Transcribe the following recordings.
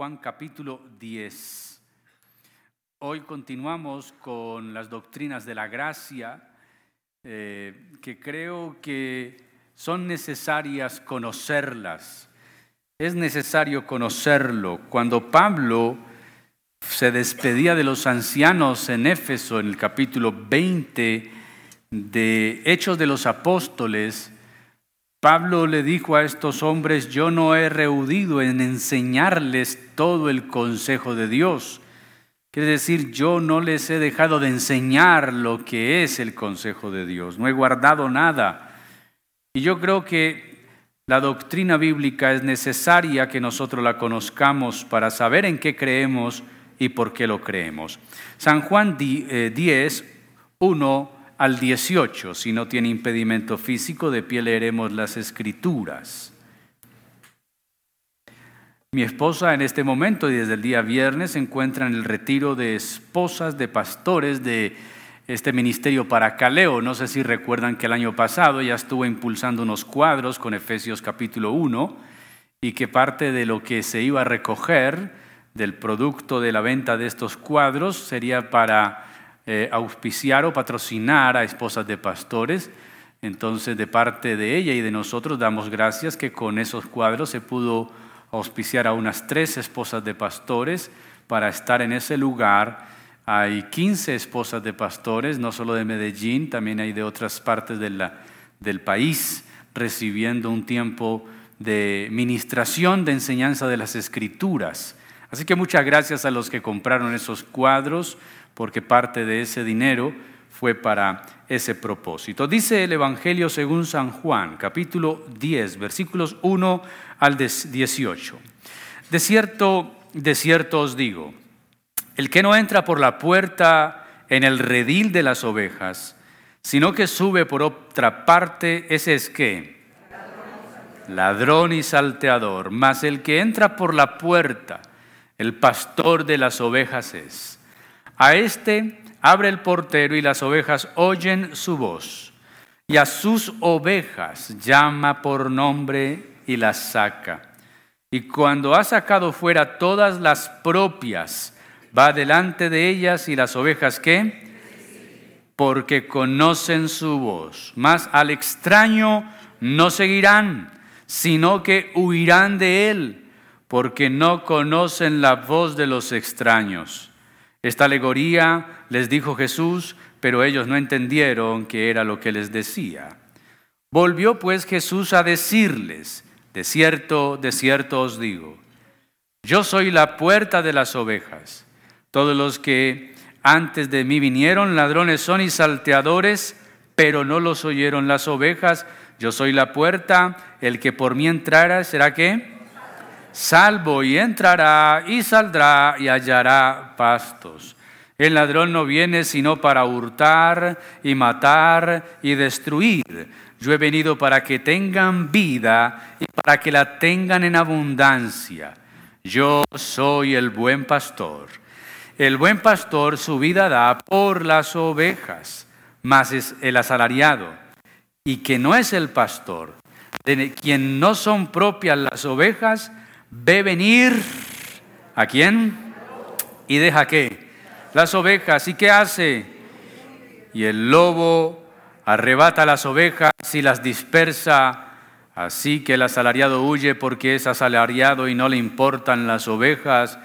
Juan capítulo 10. Hoy continuamos con las doctrinas de la gracia eh, que creo que son necesarias conocerlas. Es necesario conocerlo. Cuando Pablo se despedía de los ancianos en Éfeso en el capítulo 20 de Hechos de los Apóstoles, Pablo le dijo a estos hombres, yo no he reudido en enseñarles todo el consejo de Dios. Quiere decir, yo no les he dejado de enseñar lo que es el consejo de Dios, no he guardado nada. Y yo creo que la doctrina bíblica es necesaria que nosotros la conozcamos para saber en qué creemos y por qué lo creemos. San Juan 10, 1 eh, al 18. Si no tiene impedimento físico, de pie leeremos las escrituras. Mi esposa en este momento y desde el día viernes se encuentra en el retiro de esposas de pastores de este ministerio para Caleo. No sé si recuerdan que el año pasado ya estuvo impulsando unos cuadros con Efesios capítulo 1 y que parte de lo que se iba a recoger del producto de la venta de estos cuadros sería para eh, auspiciar o patrocinar a esposas de pastores. Entonces, de parte de ella y de nosotros, damos gracias que con esos cuadros se pudo auspiciar a unas tres esposas de pastores para estar en ese lugar. Hay 15 esposas de pastores, no solo de Medellín, también hay de otras partes del país, recibiendo un tiempo de ministración, de enseñanza de las escrituras. Así que muchas gracias a los que compraron esos cuadros porque parte de ese dinero fue para ese propósito. Dice el Evangelio según San Juan, capítulo 10, versículos 1 al 18. De cierto, de cierto os digo, el que no entra por la puerta en el redil de las ovejas, sino que sube por otra parte, ese es que ladrón y salteador, mas el que entra por la puerta, el pastor de las ovejas es. A este abre el portero y las ovejas oyen su voz. Y a sus ovejas llama por nombre y las saca. Y cuando ha sacado fuera todas las propias, va delante de ellas y las ovejas qué? Porque conocen su voz. Mas al extraño no seguirán, sino que huirán de él, porque no conocen la voz de los extraños. Esta alegoría les dijo Jesús, pero ellos no entendieron que era lo que les decía. Volvió pues Jesús a decirles, de cierto, de cierto os digo, yo soy la puerta de las ovejas. Todos los que antes de mí vinieron, ladrones son y salteadores, pero no los oyeron las ovejas. Yo soy la puerta, el que por mí entrara, ¿será qué? Salvo y entrará y saldrá y hallará pastos. El ladrón no viene sino para hurtar y matar y destruir. Yo he venido para que tengan vida y para que la tengan en abundancia. Yo soy el buen pastor. El buen pastor su vida da por las ovejas, mas es el asalariado, y que no es el pastor, de quien no son propias las ovejas, ve venir a quién y deja qué? Las ovejas. ¿Y qué hace? Y el lobo arrebata las ovejas y las dispersa. Así que el asalariado huye porque es asalariado y no le importan las ovejas.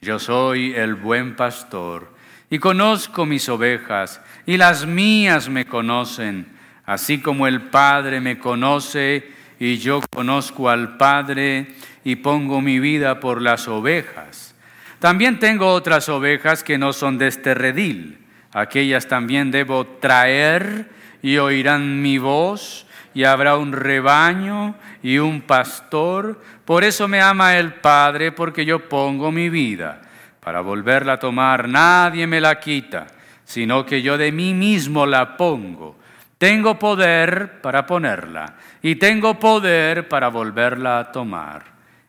Yo soy el buen pastor y conozco mis ovejas y las mías me conocen, así como el Padre me conoce y yo conozco al Padre y pongo mi vida por las ovejas. También tengo otras ovejas que no son de este redil. Aquellas también debo traer y oirán mi voz y habrá un rebaño y un pastor. Por eso me ama el Padre, porque yo pongo mi vida para volverla a tomar. Nadie me la quita, sino que yo de mí mismo la pongo. Tengo poder para ponerla y tengo poder para volverla a tomar.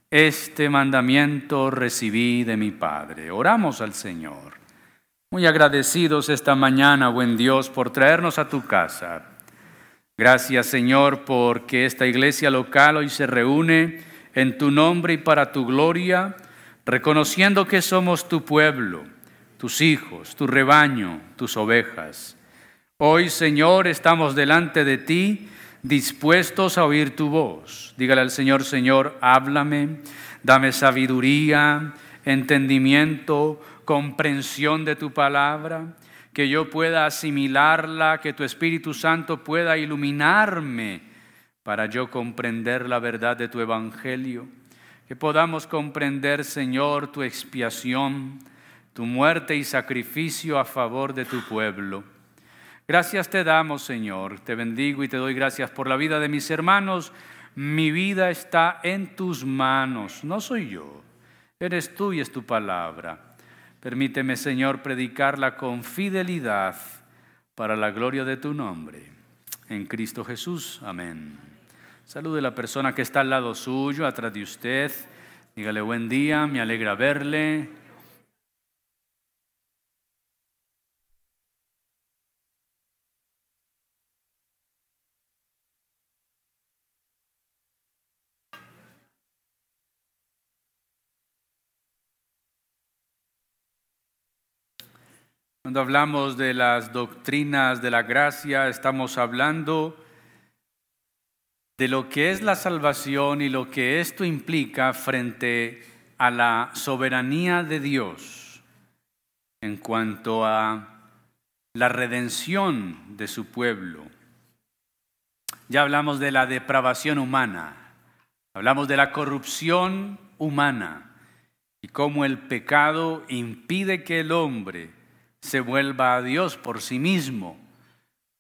Este mandamiento recibí de mi Padre. Oramos al Señor. Muy agradecidos esta mañana, buen Dios, por traernos a tu casa. Gracias, Señor, porque esta iglesia local hoy se reúne en tu nombre y para tu gloria. reconociendo que somos tu pueblo, tus hijos, tu rebaño, tus ovejas. Hoy, Señor, estamos delante de ti, dispuestos a oír tu voz. Dígale al Señor, Señor, háblame, dame sabiduría, entendimiento, comprensión de tu palabra, que yo pueda asimilarla, que tu Espíritu Santo pueda iluminarme para yo comprender la verdad de tu Evangelio, que podamos comprender, Señor, tu expiación, tu muerte y sacrificio a favor de tu pueblo. Gracias te damos, Señor, te bendigo y te doy gracias por la vida de mis hermanos. Mi vida está en tus manos, no soy yo, eres tú y es tu palabra. Permíteme, Señor, predicarla con fidelidad para la gloria de tu nombre. En Cristo Jesús. Amén. Salude a la persona que está al lado suyo, atrás de usted. Dígale buen día, me alegra verle. Cuando hablamos de las doctrinas de la gracia, estamos hablando de lo que es la salvación y lo que esto implica frente a la soberanía de Dios en cuanto a la redención de su pueblo. Ya hablamos de la depravación humana, hablamos de la corrupción humana y cómo el pecado impide que el hombre se vuelva a Dios por sí mismo.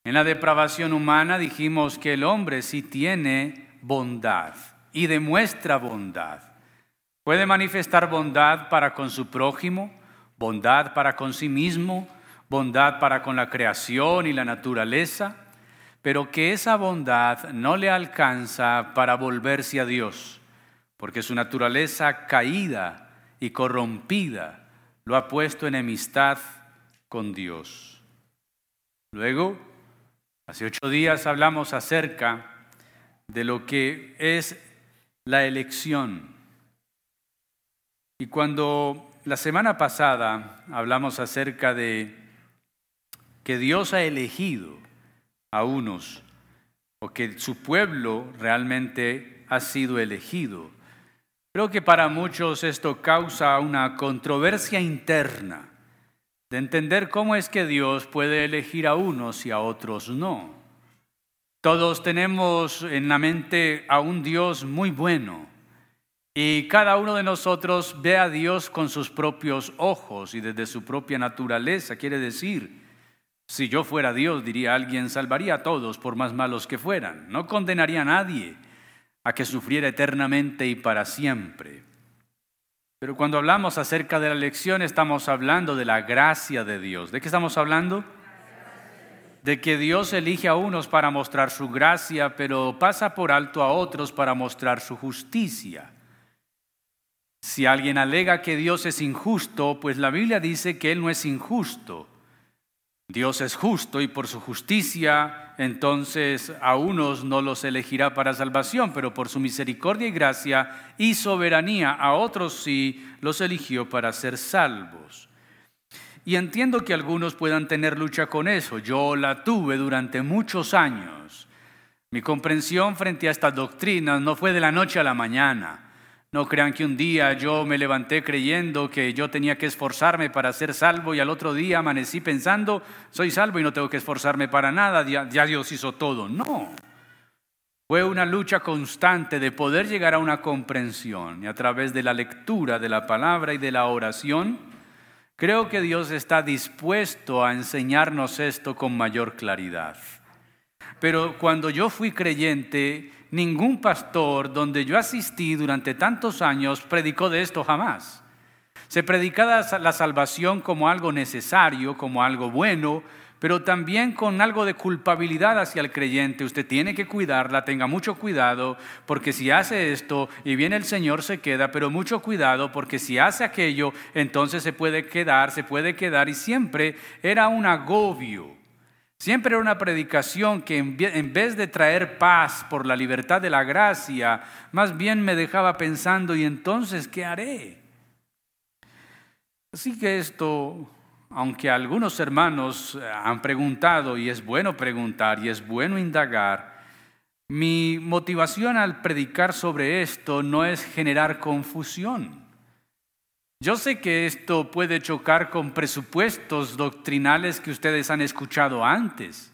En la depravación humana dijimos que el hombre sí tiene bondad y demuestra bondad. Puede manifestar bondad para con su prójimo, bondad para con sí mismo, bondad para con la creación y la naturaleza, pero que esa bondad no le alcanza para volverse a Dios, porque su naturaleza caída y corrompida lo ha puesto en enemistad con Dios. Luego, hace ocho días hablamos acerca de lo que es la elección. Y cuando la semana pasada hablamos acerca de que Dios ha elegido a unos, o que su pueblo realmente ha sido elegido, creo que para muchos esto causa una controversia interna de entender cómo es que Dios puede elegir a unos y a otros no. Todos tenemos en la mente a un Dios muy bueno y cada uno de nosotros ve a Dios con sus propios ojos y desde su propia naturaleza. Quiere decir, si yo fuera Dios, diría alguien, salvaría a todos por más malos que fueran. No condenaría a nadie a que sufriera eternamente y para siempre. Pero cuando hablamos acerca de la elección estamos hablando de la gracia de Dios. ¿De qué estamos hablando? De que Dios elige a unos para mostrar su gracia, pero pasa por alto a otros para mostrar su justicia. Si alguien alega que Dios es injusto, pues la Biblia dice que Él no es injusto. Dios es justo y por su justicia entonces a unos no los elegirá para salvación, pero por su misericordia y gracia y soberanía a otros sí los eligió para ser salvos. Y entiendo que algunos puedan tener lucha con eso. Yo la tuve durante muchos años. Mi comprensión frente a estas doctrinas no fue de la noche a la mañana. No crean que un día yo me levanté creyendo que yo tenía que esforzarme para ser salvo y al otro día amanecí pensando, soy salvo y no tengo que esforzarme para nada, ya, Dios hizo todo. No. Fue una lucha constante de poder llegar a una comprensión y a través de la lectura de la palabra y de la oración, creo que Dios está dispuesto a enseñarnos esto con mayor claridad. Pero cuando yo fui creyente, ningún pastor donde yo asistí durante tantos años predicó de esto jamás. Se predicaba la salvación como algo necesario, como algo bueno, pero también con algo de culpabilidad hacia el creyente. Usted tiene que cuidarla, tenga mucho cuidado, porque si hace esto y viene el Señor se queda, pero mucho cuidado, porque si hace aquello, entonces se puede quedar, se puede quedar, y siempre era un agobio. Siempre era una predicación que en vez de traer paz por la libertad de la gracia, más bien me dejaba pensando, ¿y entonces qué haré? Así que esto, aunque algunos hermanos han preguntado, y es bueno preguntar, y es bueno indagar, mi motivación al predicar sobre esto no es generar confusión. Yo sé que esto puede chocar con presupuestos doctrinales que ustedes han escuchado antes.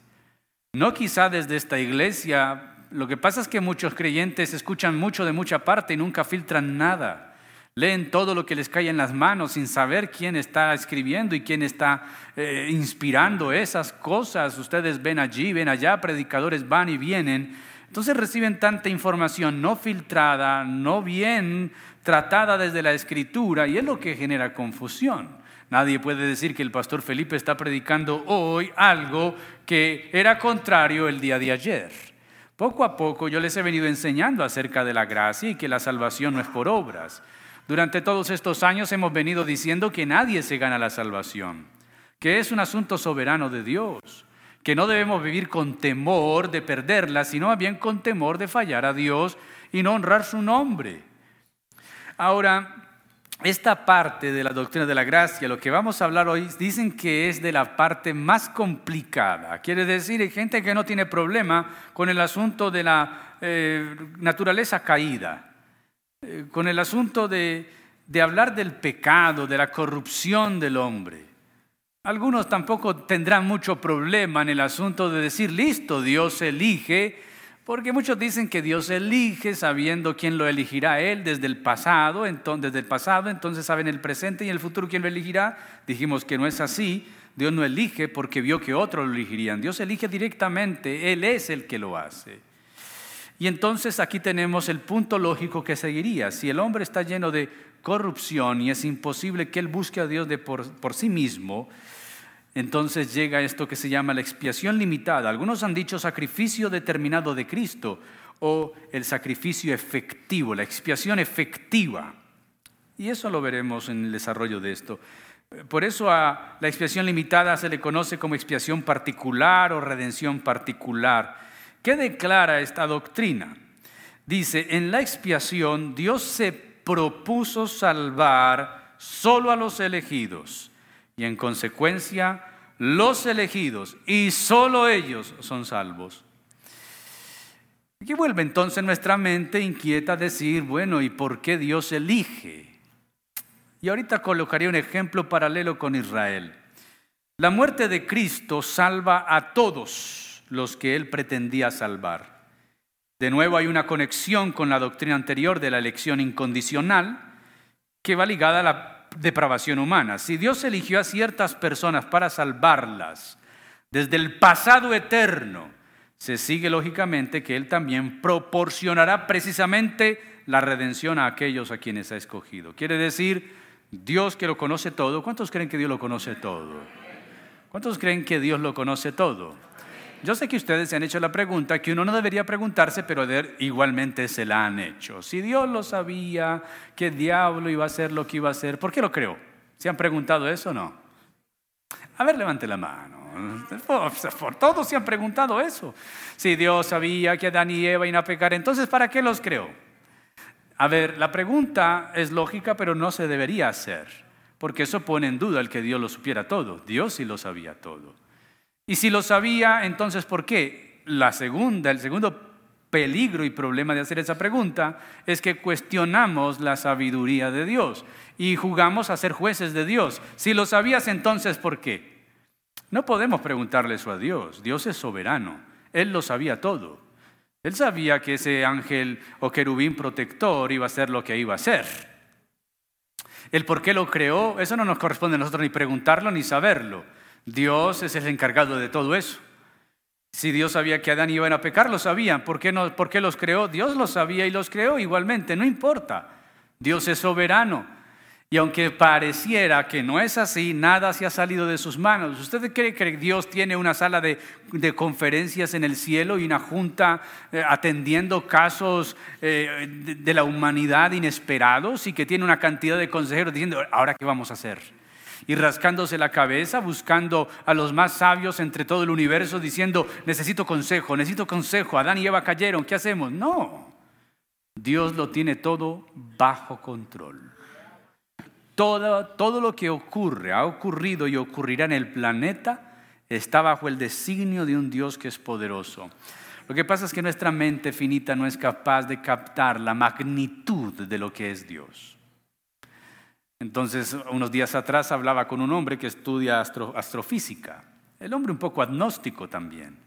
No quizá desde esta iglesia. Lo que pasa es que muchos creyentes escuchan mucho de mucha parte y nunca filtran nada. Leen todo lo que les cae en las manos sin saber quién está escribiendo y quién está eh, inspirando esas cosas. Ustedes ven allí, ven allá, predicadores van y vienen. Entonces reciben tanta información no filtrada, no bien tratada desde la escritura y es lo que genera confusión. Nadie puede decir que el pastor Felipe está predicando hoy algo que era contrario el día de ayer. Poco a poco yo les he venido enseñando acerca de la gracia y que la salvación no es por obras. Durante todos estos años hemos venido diciendo que nadie se gana la salvación, que es un asunto soberano de Dios, que no debemos vivir con temor de perderla, sino bien con temor de fallar a Dios y no honrar su nombre. Ahora, esta parte de la doctrina de la gracia, lo que vamos a hablar hoy, dicen que es de la parte más complicada. Quiere decir, hay gente que no tiene problema con el asunto de la eh, naturaleza caída, eh, con el asunto de, de hablar del pecado, de la corrupción del hombre. Algunos tampoco tendrán mucho problema en el asunto de decir, listo, Dios elige porque muchos dicen que Dios elige sabiendo quién lo elegirá él desde el pasado, entonces, desde el pasado, entonces saben el presente y el futuro quién lo elegirá. Dijimos que no es así. Dios no elige porque vio que otros lo elegirían. Dios elige directamente, Él es el que lo hace. Y entonces aquí tenemos el punto lógico que seguiría. Si el hombre está lleno de corrupción y es imposible que él busque a Dios de por sí mismo, entonces llega esto que se llama la expiación limitada. Algunos han dicho sacrificio determinado de Cristo o el sacrificio efectivo, la expiación efectiva. Y eso lo veremos en el desarrollo de esto. Por eso a la expiación limitada se le conoce como expiación particular o redención particular. ¿Qué declara esta doctrina? Dice, en la expiación Dios se propuso salvar solo a los elegidos y en consecuencia los elegidos y solo ellos son salvos. Y vuelve entonces nuestra mente inquieta a decir, bueno, ¿y por qué Dios elige? Y ahorita colocaría un ejemplo paralelo con Israel. La muerte de Cristo salva a todos los que él pretendía salvar. De nuevo hay una conexión con la doctrina anterior de la elección incondicional que va ligada a la depravación humana. Si Dios eligió a ciertas personas para salvarlas desde el pasado eterno, se sigue lógicamente que Él también proporcionará precisamente la redención a aquellos a quienes ha escogido. Quiere decir, Dios que lo conoce todo, ¿cuántos creen que Dios lo conoce todo? ¿Cuántos creen que Dios lo conoce todo? Yo sé que ustedes se han hecho la pregunta que uno no debería preguntarse, pero igualmente se la han hecho. Si Dios lo sabía, ¿qué diablo iba a hacer lo que iba a hacer? ¿Por qué lo creó? ¿Se han preguntado eso o no? A ver, levante la mano. Por, todos se han preguntado eso. Si Dios sabía que Adán y Eva iban a pecar, entonces ¿para qué los creó? A ver, la pregunta es lógica, pero no se debería hacer, porque eso pone en duda el que Dios lo supiera todo. Dios sí lo sabía todo. Y si lo sabía, entonces ¿por qué? La segunda, el segundo peligro y problema de hacer esa pregunta es que cuestionamos la sabiduría de Dios y jugamos a ser jueces de Dios. Si lo sabías, entonces ¿por qué? No podemos preguntarle eso a Dios. Dios es soberano. Él lo sabía todo. Él sabía que ese ángel o querubín protector iba a ser lo que iba a ser. El por qué lo creó, eso no nos corresponde a nosotros ni preguntarlo ni saberlo. Dios es el encargado de todo eso. Si Dios sabía que Adán iba a pecar, lo sabía. ¿Por qué, no, ¿Por qué los creó? Dios lo sabía y los creó igualmente, no importa. Dios es soberano. Y aunque pareciera que no es así, nada se ha salido de sus manos. ¿Usted cree que Dios tiene una sala de, conferencias en el cielo y una junta eh, atendiendo casos eh, de, de la humanidad inesperados y que tiene una cantidad de consejeros diciendo, ahora qué vamos a hacer? Y rascándose la cabeza, buscando a los más sabios entre todo el universo, diciendo, necesito consejo, necesito consejo, Adán y Eva cayeron, ¿qué hacemos? No, Dios lo tiene todo bajo control. todo, todo lo que ocurre, ha ocurrido y ocurrirá en el planeta, está bajo el designio de un Dios que es poderoso. Lo que pasa es que nuestra mente finita no es capaz de captar la magnitud de lo que es Dios. Entonces, unos días atrás hablaba con un hombre que estudia astrofísica, el hombre un poco agnóstico también.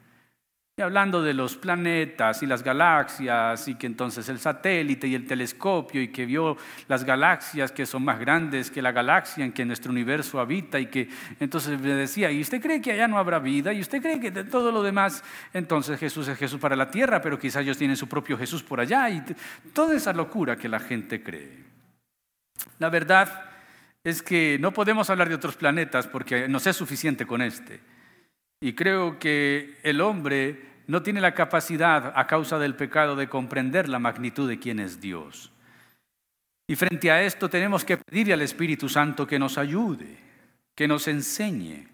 Y hablando de los planetas y las galaxias, y que entonces el satélite y el telescopio, y que vio las galaxias que son más grandes que la galaxia en que nuestro universo habita, y que entonces me decía, ¿y usted cree que allá no habrá vida? ¿Y usted cree que de todo lo demás, entonces Jesús es Jesús para la tierra, pero quizás ellos tienen su propio Jesús por allá? Y toda esa locura que la gente cree. La verdad es que no podemos hablar de otros planetas porque no es suficiente con este. Y creo que el hombre no tiene la capacidad a causa del pecado de comprender la magnitud de quién es Dios. Y frente a esto tenemos que pedirle al Espíritu Santo que nos ayude, que nos enseñe.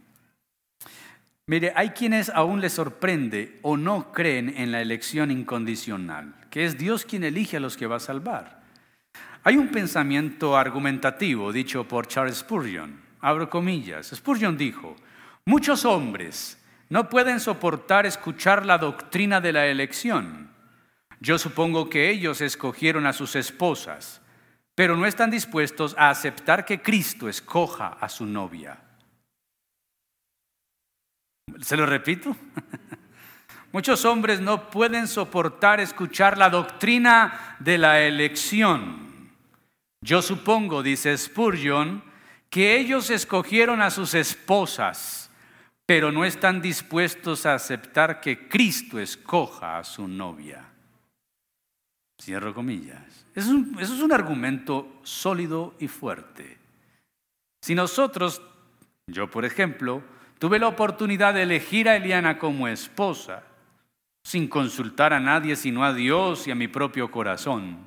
Mire, hay quienes aún les sorprende o no creen en la elección incondicional, que es Dios quien elige a los que va a salvar. Hay un pensamiento argumentativo dicho por Charles Spurgeon, abro comillas. Spurgeon dijo, muchos hombres no pueden soportar escuchar la doctrina de la elección. Yo supongo que ellos escogieron a sus esposas, pero no están dispuestos a aceptar que Cristo escoja a su novia. ¿Se lo repito? Muchos hombres no pueden soportar escuchar la doctrina de la elección. Yo supongo, dice Spurgeon, que ellos escogieron a sus esposas pero no están dispuestos a aceptar que Cristo escoja a su novia. Cierro comillas. Eso es, un, argumento sólido y fuerte. Si nosotros, yo por ejemplo, tuve la oportunidad de elegir a Eliana como esposa, sin consultar a nadie sino a Dios y a mi propio corazón,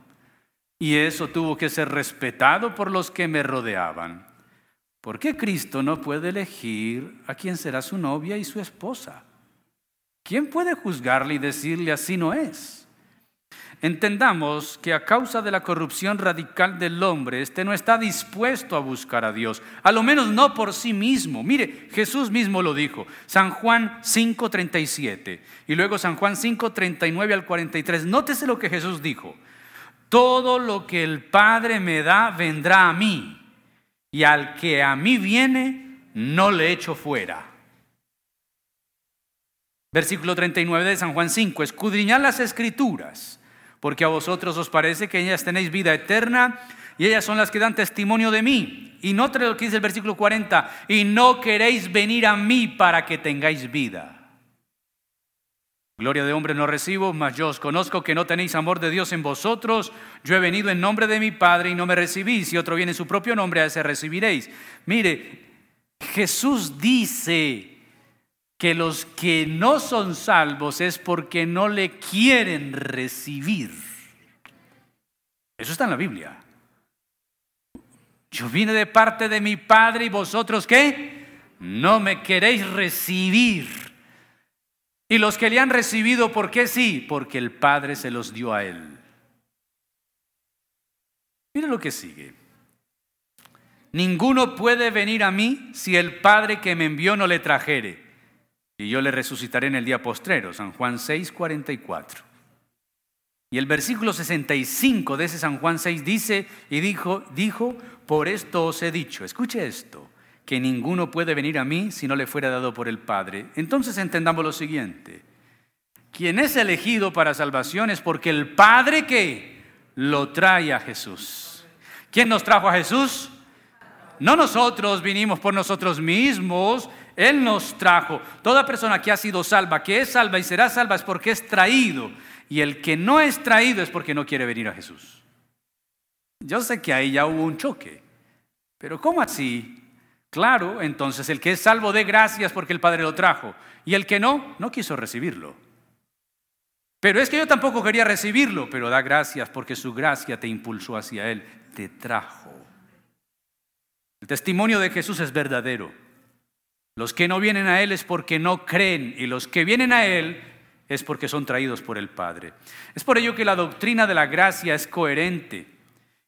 y eso tuvo que ser respetado por los que me rodeaban. ¿Por qué Cristo no puede elegir a quién será su novia y su esposa? ¿Quién puede juzgarle y decirle así no es? Entendamos que a causa de la corrupción radical del hombre, este no está dispuesto a buscar a Dios, a lo menos no por sí mismo. Mire, Jesús mismo lo dijo, San Juan 5:37 y luego San Juan 5:39 al 43. Nótese lo que Jesús dijo. Todo lo que el Padre me da vendrá a mí y al que a mí viene, no le echo fuera. Versículo 39 de San Juan 5, escudriñad las escrituras, porque a vosotros os parece que ellas tenéis vida eterna y ellas son las que dan testimonio de mí. Y no lo que dice el versículo 40, y no queréis venir a mí para que tengáis vida. Gloria de hombre no recibo, mas yo os conozco que no tenéis amor de Dios en vosotros. Yo he venido en nombre de mi Padre y no me recibís. Si otro viene en su propio nombre, a ese recibiréis. Mire, Jesús dice que los que no son salvos es porque no le quieren recibir. Eso está en la Biblia. Yo vine de parte de mi Padre y vosotros qué? No me queréis recibir. Y los que le han recibido, ¿por qué sí? Porque el Padre se los dio a él. Mire lo que sigue. Ninguno puede venir a mí si el Padre que me envió no le trajere. Y yo le resucitaré en el día postrero. San Juan 6, 44. Y el versículo 65 de ese San Juan 6 dice y dijo, dijo, por esto os he dicho. Escuche esto que ninguno puede venir a mí si no le fuera dado por el Padre. Entonces entendamos lo siguiente. Quien es elegido para salvación es porque el Padre que lo trae a Jesús. ¿Quién nos trajo a Jesús? No nosotros vinimos por nosotros mismos, Él nos trajo. Toda persona que ha sido salva, que es salva y será salva es porque es traído. Y el que no es traído es porque no quiere venir a Jesús. Yo sé que ahí ya hubo un choque, pero ¿cómo así? Claro, entonces el que es salvo de gracias porque el Padre lo trajo. Y el que no, no quiso recibirlo. Pero es que yo tampoco quería recibirlo, pero da gracias porque su gracia te impulsó hacia Él, te trajo. El testimonio de Jesús es verdadero. Los que no vienen a Él es porque no creen y los que vienen a Él es porque son traídos por el Padre. Es por ello que la doctrina de la gracia es coherente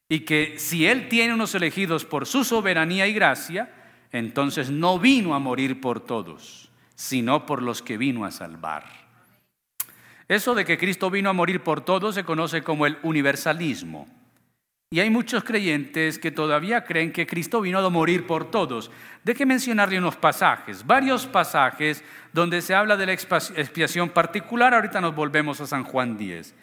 y que si Él tiene unos elegidos por su soberanía y gracia, entonces no vino a morir por todos, sino por los que vino a salvar. Eso de que Cristo vino a morir por todos se conoce como el universalismo. Y hay muchos creyentes que todavía creen que Cristo vino a morir por todos. Deje mencionarle unos pasajes, varios pasajes donde se habla de la expiación particular. Ahorita nos volvemos a San Juan 10.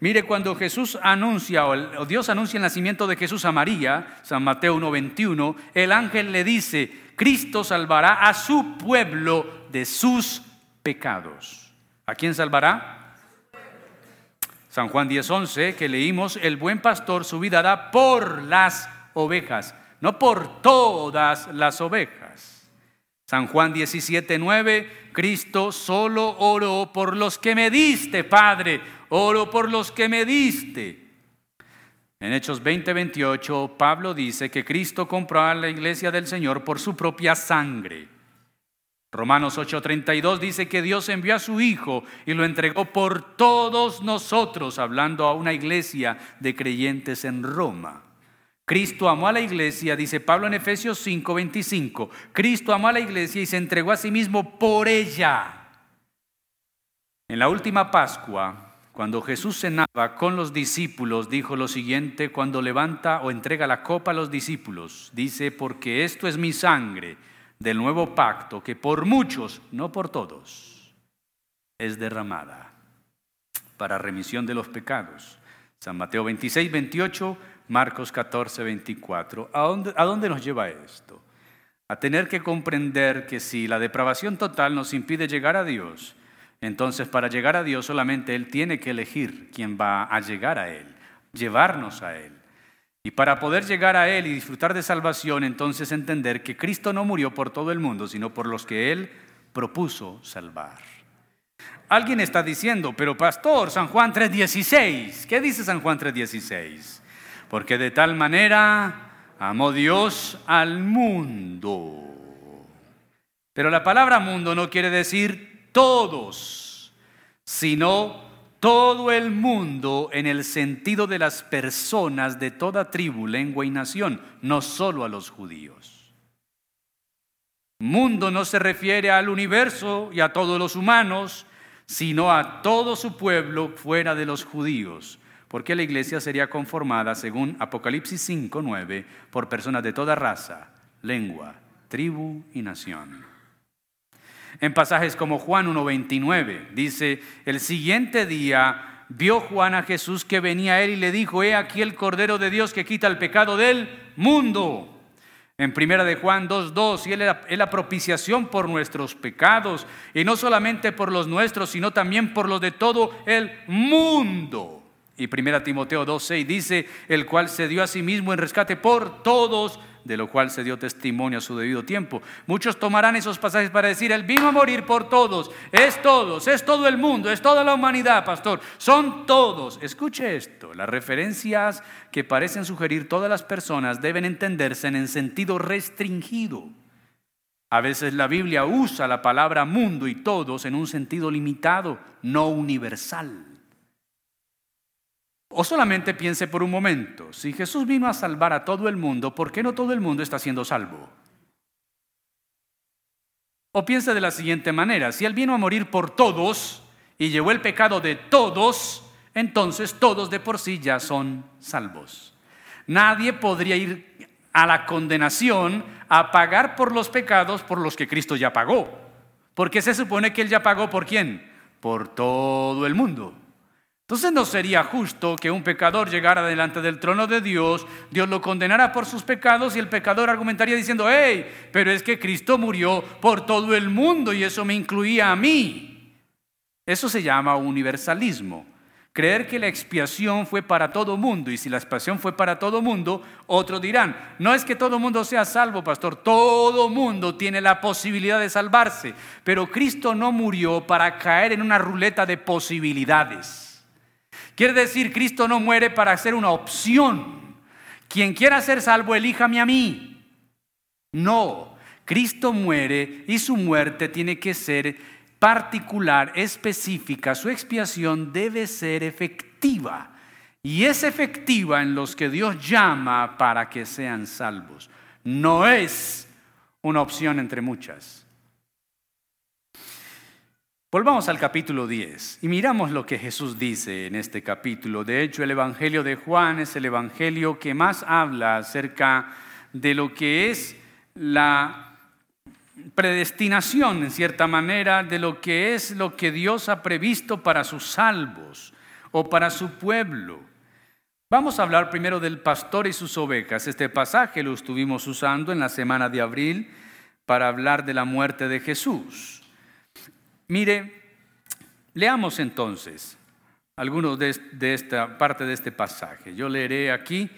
Mire, cuando Jesús anuncia, o Dios anuncia el nacimiento de Jesús a María, San Mateo 1.21, el ángel le dice, Cristo salvará a su pueblo de sus pecados. ¿A quién salvará? San Juan 10:11, que leímos, el buen pastor su vida da por las ovejas, no por todas las ovejas. San Juan 17:9, Cristo solo oró por los que me diste, Padre, oro por los que me diste. En Hechos 20:28, Pablo dice que Cristo compró a la iglesia del Señor por su propia sangre. Romanos 8:32 dice que Dios envió a su Hijo y lo entregó por todos nosotros, hablando a una iglesia de creyentes en Roma. Cristo amó a la iglesia, dice Pablo en Efesios 5:25. Cristo amó a la iglesia y se entregó a sí mismo por ella. En la última Pascua, cuando Jesús cenaba con los discípulos, dijo lo siguiente cuando levanta o entrega la copa a los discípulos. Dice, porque esto es mi sangre del nuevo pacto que por muchos, no por todos, es derramada para remisión de los pecados. San Mateo 26, 28, Marcos 14, 24. ¿A dónde, ¿A dónde nos lleva esto? A tener que comprender que si la depravación total nos impide llegar a Dios, entonces para llegar a Dios solamente Él tiene que elegir quién va a llegar a Él, llevarnos a Él. Y para poder llegar a Él y disfrutar de salvación, entonces entender que Cristo no murió por todo el mundo, sino por los que Él propuso salvar. Alguien está diciendo, pero pastor, San Juan 3.16, ¿qué dice San Juan 3.16? Porque de tal manera amó Dios al mundo. Pero la palabra mundo no quiere decir todos, sino todo el mundo en el sentido de las personas de toda tribu, lengua y nación, no solo a los judíos. Mundo no se refiere al universo y a todos los humanos, sino a todo su pueblo fuera de los judíos, porque la iglesia sería conformada, según Apocalipsis 5:9, por personas de toda raza, lengua, tribu y nación. En pasajes como Juan 1.29 dice, el siguiente día vio Juan a Jesús que venía a él y le dijo, he aquí el Cordero de Dios que quita el pecado del mundo. En primera de Juan 2.2, y él es la propiciación por nuestros pecados, y no solamente por los nuestros, sino también por los de todo el mundo. Y primera Timoteo 2.6 dice, el cual se dio a sí mismo en rescate por todos de lo cual se dio testimonio a su debido tiempo. Muchos tomarán esos pasajes para decir, Él vino a morir por todos, es todos, es todo el mundo, es toda la humanidad, pastor, son todos. Escuche esto, las referencias que parecen sugerir todas las personas deben entenderse en el sentido restringido. A veces la Biblia usa la palabra mundo y todos en un sentido limitado, no universal. O solamente piense por un momento, si Jesús vino a salvar a todo el mundo, ¿por qué no todo el mundo está siendo salvo? O piense de la siguiente manera, si Él vino a morir por todos y llevó el pecado de todos, entonces todos de por sí ya son salvos. Nadie podría ir a la condenación a pagar por los pecados por los que Cristo ya pagó. Porque se supone que Él ya pagó por quién? Por todo el mundo. Entonces no sería justo que un pecador llegara delante del trono de Dios, Dios lo condenara por sus pecados y el pecador argumentaría diciendo, hey, pero es que Cristo murió por todo el mundo y eso me incluía a mí. Eso se llama universalismo. Creer que la expiación fue para todo mundo y si la expiación fue para todo mundo, otros dirán, no es que todo mundo sea salvo, pastor, todo mundo tiene la posibilidad de salvarse, pero Cristo no murió para caer en una ruleta de posibilidades. Quiere decir, Cristo no muere para ser una opción. Quien quiera ser salvo, elíjame a mí. No, Cristo muere y su muerte tiene que ser particular, específica. Su expiación debe ser efectiva. y es efectiva en los que Dios llama para que sean salvos. No es una opción entre muchas. Volvamos al capítulo 10 y miramos lo que Jesús dice en este capítulo. De hecho, el Evangelio de Juan es el Evangelio que más habla acerca de lo que es la predestinación, en cierta manera, de lo que es lo que Dios ha previsto para sus salvos o para su pueblo. Vamos a hablar primero del pastor y sus ovejas. Este pasaje lo estuvimos usando en la semana de abril para hablar de la muerte de Jesús. Mire, leamos entonces algunos de, esta parte de este pasaje. Yo leeré aquí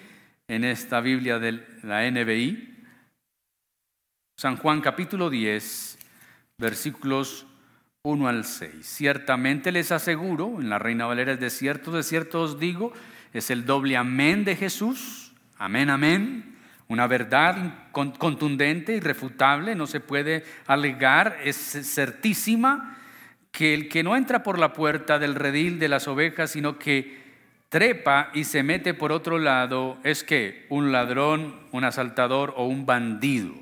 en esta Biblia de la NBI, San Juan capítulo 10, versículos 1 al 6. Ciertamente les aseguro, en la Reina Valera es de cierto, de cierto os digo, es el doble amén de Jesús, amén, amén, una verdad contundente, irrefutable, no se puede alegar, es certísima que el que no entra por la puerta del redil de las ovejas, sino que trepa y se mete por otro lado, es que un ladrón, un asaltador o un bandido.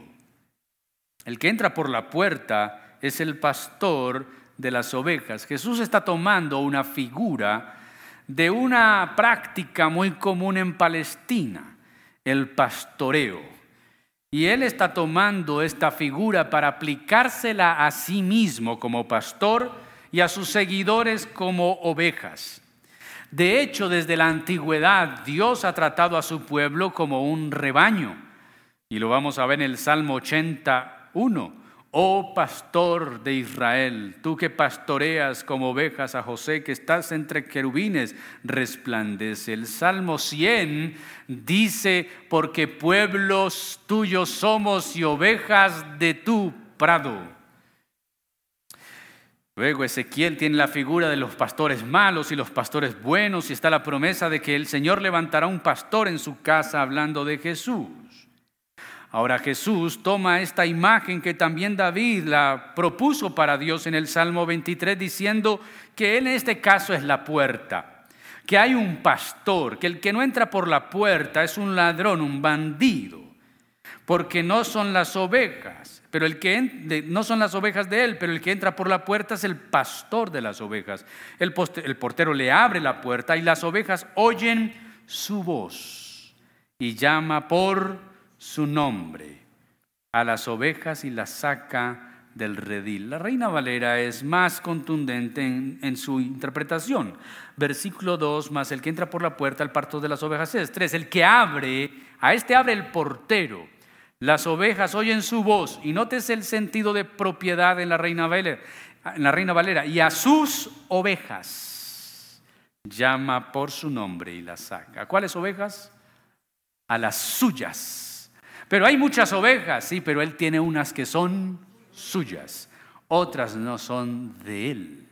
El que entra por la puerta es el pastor de las ovejas. Jesús está tomando una figura de una práctica muy común en Palestina, el pastoreo. Y él está tomando esta figura para aplicársela a sí mismo como pastor y a sus seguidores como ovejas. De hecho, desde la antigüedad Dios ha tratado a su pueblo como un rebaño. Y lo vamos a ver en el Salmo 81. Oh pastor de Israel, tú que pastoreas como ovejas a José, que estás entre querubines, resplandece. El Salmo 100 dice, porque pueblos tuyos somos y ovejas de tu prado. Luego Ezequiel tiene la figura de los pastores malos y los pastores buenos y está la promesa de que el Señor levantará un pastor en su casa hablando de Jesús. Ahora Jesús toma esta imagen que también David la propuso para Dios en el Salmo 23 diciendo que él en este caso es la puerta, que hay un pastor, que el que no entra por la puerta es un ladrón, un bandido, porque no son las ovejas, pero el que no son las ovejas de él, pero el que entra por la puerta es el pastor de las ovejas. El, el portero le abre la puerta y las ovejas oyen su voz y llama por su nombre a las ovejas y las saca del redil. La Reina Valera es más contundente en, su interpretación. Versículo 2, más el que entra por la puerta al parto de las ovejas es 3. El que abre, a este abre el portero. Las ovejas oyen su voz y notes el sentido de propiedad en la Reina Valera, en la Reina Valera y a sus ovejas llama por su nombre y las saca. ¿A cuáles ovejas? A las suyas pero hay muchas ovejas, sí, pero él tiene unas que son suyas, otras no son de él.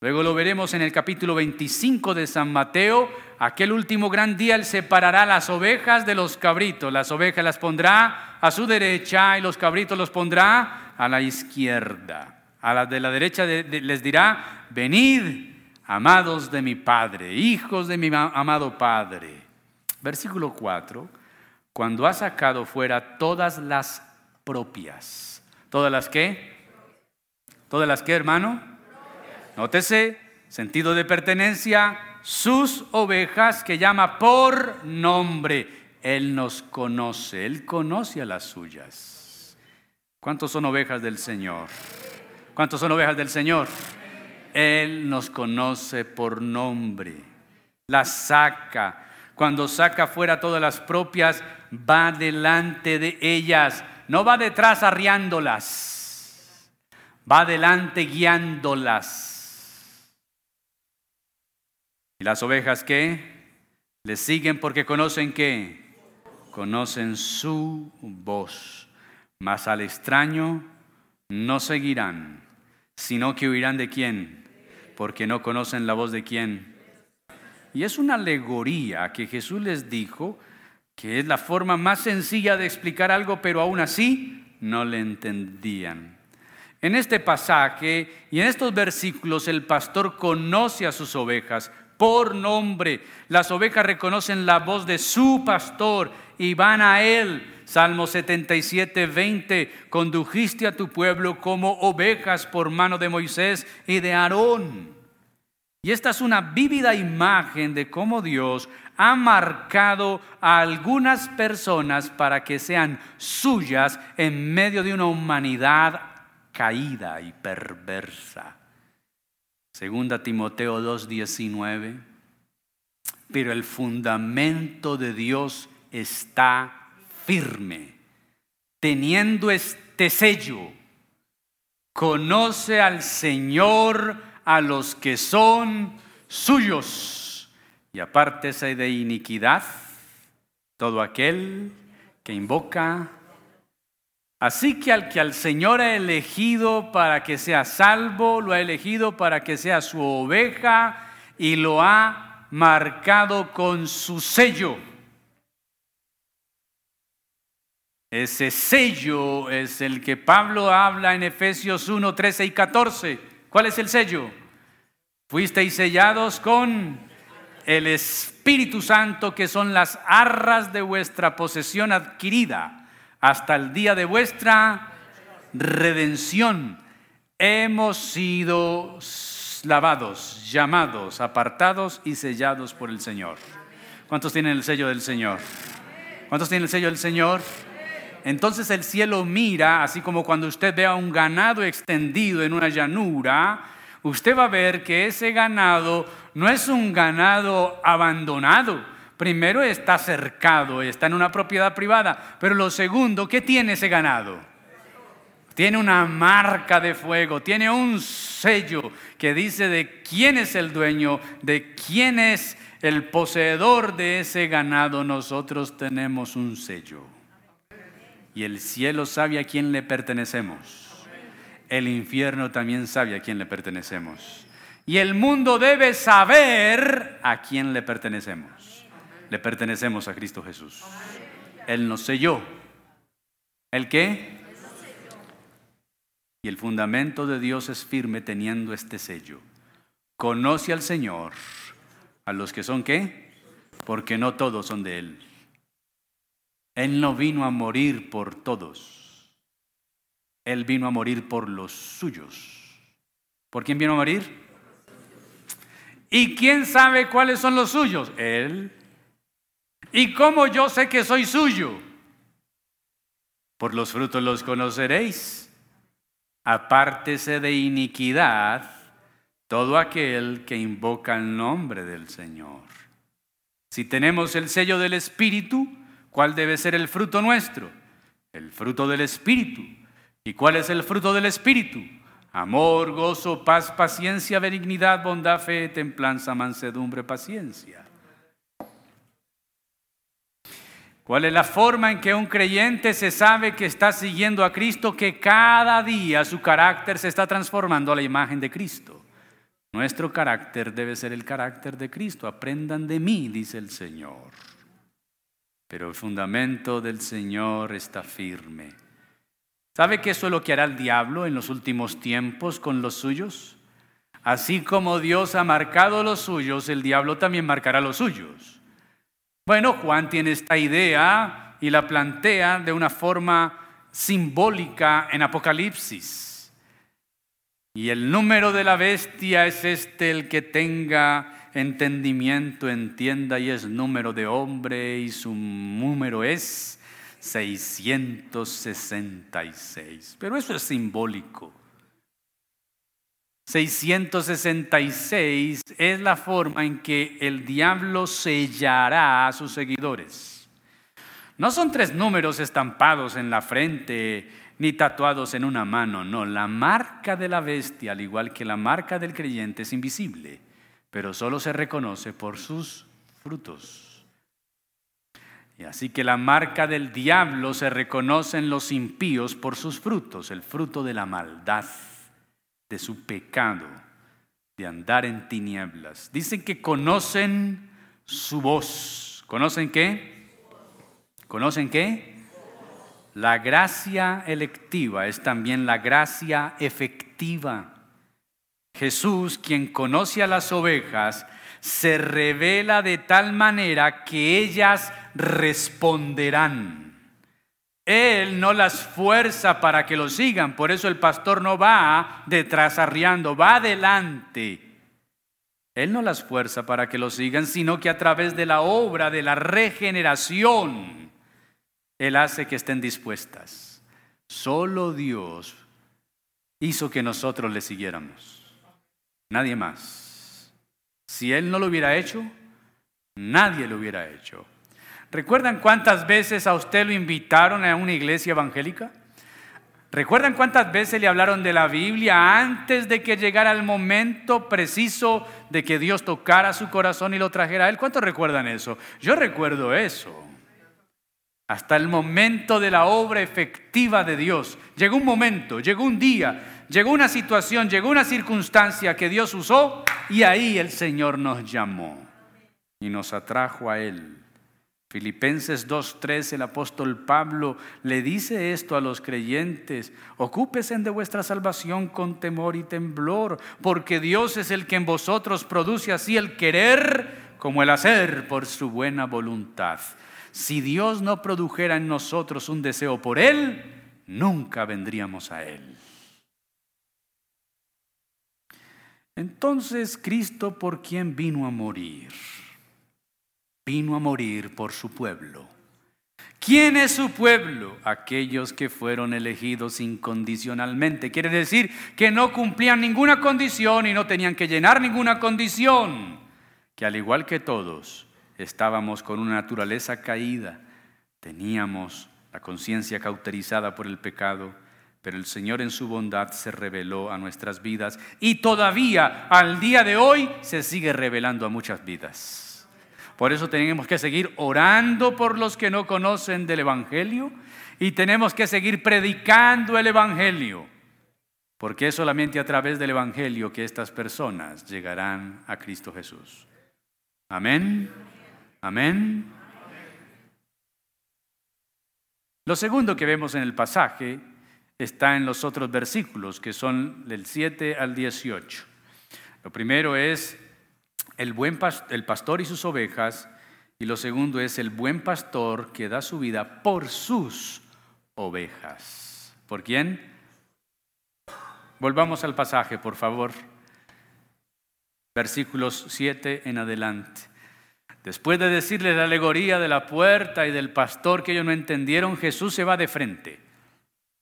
Luego lo veremos en el capítulo 25 de San Mateo. Aquel último gran día él separará las ovejas de los cabritos. Las ovejas las pondrá a su derecha y los cabritos los pondrá a la izquierda. A las de la derecha les dirá, venid, amados de mi Padre, hijos de mi amado Padre. Versículo 4 cuando ha sacado fuera todas las propias. ¿Todas las qué? ¿Todas las qué, hermano? Nótese, sentido de pertenencia, sus ovejas que llama por nombre. Él nos conoce, Él conoce a las suyas. ¿Cuántos son ovejas del Señor? ¿Cuántos son ovejas del Señor? Él nos conoce por nombre, las saca. Cuando saca fuera todas las propias, va delante de ellas, no va detrás arriándolas, va delante guiándolas. ¿Y las ovejas qué? Le siguen porque conocen qué? Conocen su voz, mas al extraño no seguirán, sino que huirán de quién, porque no conocen la voz de quién. Y es una alegoría que Jesús les dijo que es la forma más sencilla de explicar algo, pero aún así no le entendían. En este pasaje y en estos versículos el pastor conoce a sus ovejas por nombre. Las ovejas reconocen la voz de su pastor y van a él. Salmo 77, 20, condujiste a tu pueblo como ovejas por mano de Moisés y de Aarón. Y esta es una vívida imagen de cómo Dios ha marcado a algunas personas para que sean suyas en medio de una humanidad caída y perversa. Segunda Timoteo 2:19. Pero el fundamento de Dios está firme, teniendo este sello. Conoce al Señor a los que son suyos. Y apártese de iniquidad todo aquel que invoca Así que al que al Señor ha elegido para que sea salvo, lo ha elegido para que sea su oveja y lo ha marcado con su sello. Ese sello es el que Pablo habla en Efesios 1, 13 y 14. ¿Cuál es el sello? Fuisteis sellados con el Espíritu Santo, que son las arras de vuestra posesión adquirida hasta el día de vuestra redención. Hemos sido lavados, llamados, apartados y sellados por el Señor. ¿Cuántos tienen el sello del Señor? ¿Cuántos tienen el sello del Señor? Entonces el cielo mira, así como cuando usted vea un ganado extendido en una llanura, usted va a ver que ese ganado no es un ganado abandonado, Primero está cercado, está en una propiedad privada, pero lo segundo, ¿qué tiene ese ganado? Tiene una marca de fuego, tiene un sello que dice de quién es el dueño, de quién es el poseedor de ese ganado. Nosotros tenemos un sello. Y el cielo sabe a quién le pertenecemos. El infierno también sabe a quién le pertenecemos. Y el mundo debe saber a quién le pertenecemos le pertenecemos a Cristo Jesús. Él nos selló. ¿El qué? Y el fundamento de Dios es firme teniendo este sello. Conoce al Señor, a los que son qué? Porque no todos son de Él. Él no vino a morir por todos. Él vino a morir por los suyos. ¿Por quién vino a morir? ¿Y quién sabe cuáles son los suyos? Él. ¿Y cómo yo sé que soy suyo? Por los frutos los conoceréis. Apártese de iniquidad todo aquel que invoca el nombre del Señor. Si tenemos el sello del Espíritu, ¿cuál debe ser el fruto nuestro? El fruto del Espíritu. ¿Y cuál es el fruto del Espíritu? Amor, gozo, paz, paciencia, benignidad, bondad, fe, templanza, mansedumbre, paciencia. ¿Cuál es la forma en que un creyente se sabe que está siguiendo a Cristo? Que cada día su carácter se está transformando a la imagen de Cristo. Nuestro carácter debe ser el carácter de Cristo. Aprendan de mí, dice el Señor. Pero el fundamento del Señor está firme. ¿Sabe que eso es lo que hará el diablo en los últimos tiempos con los suyos? Así como Dios ha marcado los suyos, el diablo también marcará los suyos. Bueno, Juan tiene esta idea y la plantea de una forma simbólica en Apocalipsis. Y el número de la bestia es este, el que tenga entendimiento, entienda, y es número de hombre, y su número es 666. Pero eso es simbólico. 666 es la forma en que el diablo sellará a sus seguidores. No son tres números estampados en la frente ni tatuados en una mano, no, la marca de la bestia, al igual que la marca del creyente, es invisible, pero solo se reconoce por sus frutos. Y así que la marca del diablo se reconoce en los impíos por sus frutos, el fruto de la maldad de su pecado, de andar en tinieblas. Dicen que conocen su voz. ¿Conocen qué? ¿Conocen qué? La gracia electiva es también la gracia efectiva. Jesús, quien conoce a las ovejas, se revela de tal manera que ellas responderán. Él no las fuerza para que lo sigan, por eso el pastor no va detrás arriando, va adelante. Él no las fuerza para que lo sigan, sino que a través de la obra de la regeneración, Él hace que estén dispuestas. Solo Dios hizo que nosotros le siguiéramos. Nadie más. Si Él no lo hubiera hecho, nadie lo hubiera hecho. ¿Recuerdan cuántas veces a usted lo invitaron a una iglesia evangélica? ¿Recuerdan cuántas veces le hablaron de la Biblia antes de que llegara el momento preciso de que Dios tocara su corazón y lo trajera a Él? ¿Cuántos recuerdan eso? Yo recuerdo eso. Hasta el momento de la obra efectiva de Dios. Llegó un momento, llegó un día, llegó una situación, llegó una circunstancia que Dios usó y ahí el Señor nos llamó y nos atrajo a Él. Filipenses 2.3, el apóstol Pablo le dice esto a los creyentes, ocúpesen de vuestra salvación con temor y temblor, porque Dios es el que en vosotros produce así el querer como el hacer por su buena voluntad. Si Dios no produjera en nosotros un deseo por Él, nunca vendríamos a Él. Entonces, Cristo por quien vino a morir vino a morir por su pueblo. ¿Quién es su pueblo? Aquellos que fueron elegidos incondicionalmente. Quiere decir que no cumplían ninguna condición y no tenían que llenar ninguna condición. Que al igual que todos, estábamos con una naturaleza caída. Teníamos la conciencia cauterizada por el pecado, pero el Señor en su bondad se reveló a nuestras vidas y todavía al día de hoy se sigue revelando a muchas vidas. Por eso tenemos que seguir orando por los que no conocen del Evangelio y tenemos que seguir predicando el Evangelio, porque es solamente a través del Evangelio que estas personas llegarán a Cristo Jesús. Amén. Amén. Lo segundo que vemos en el pasaje está en los otros versículos, que son del 7 al 18. Lo primero es el, buen el pastor y sus ovejas, y lo segundo es el buen pastor que da su vida por sus ovejas. ¿Por quién? Volvamos al pasaje, por favor. Versículos 7 en adelante. Después de decirle la alegoría de la puerta y del pastor que ellos no entendieron, Jesús se va de frente.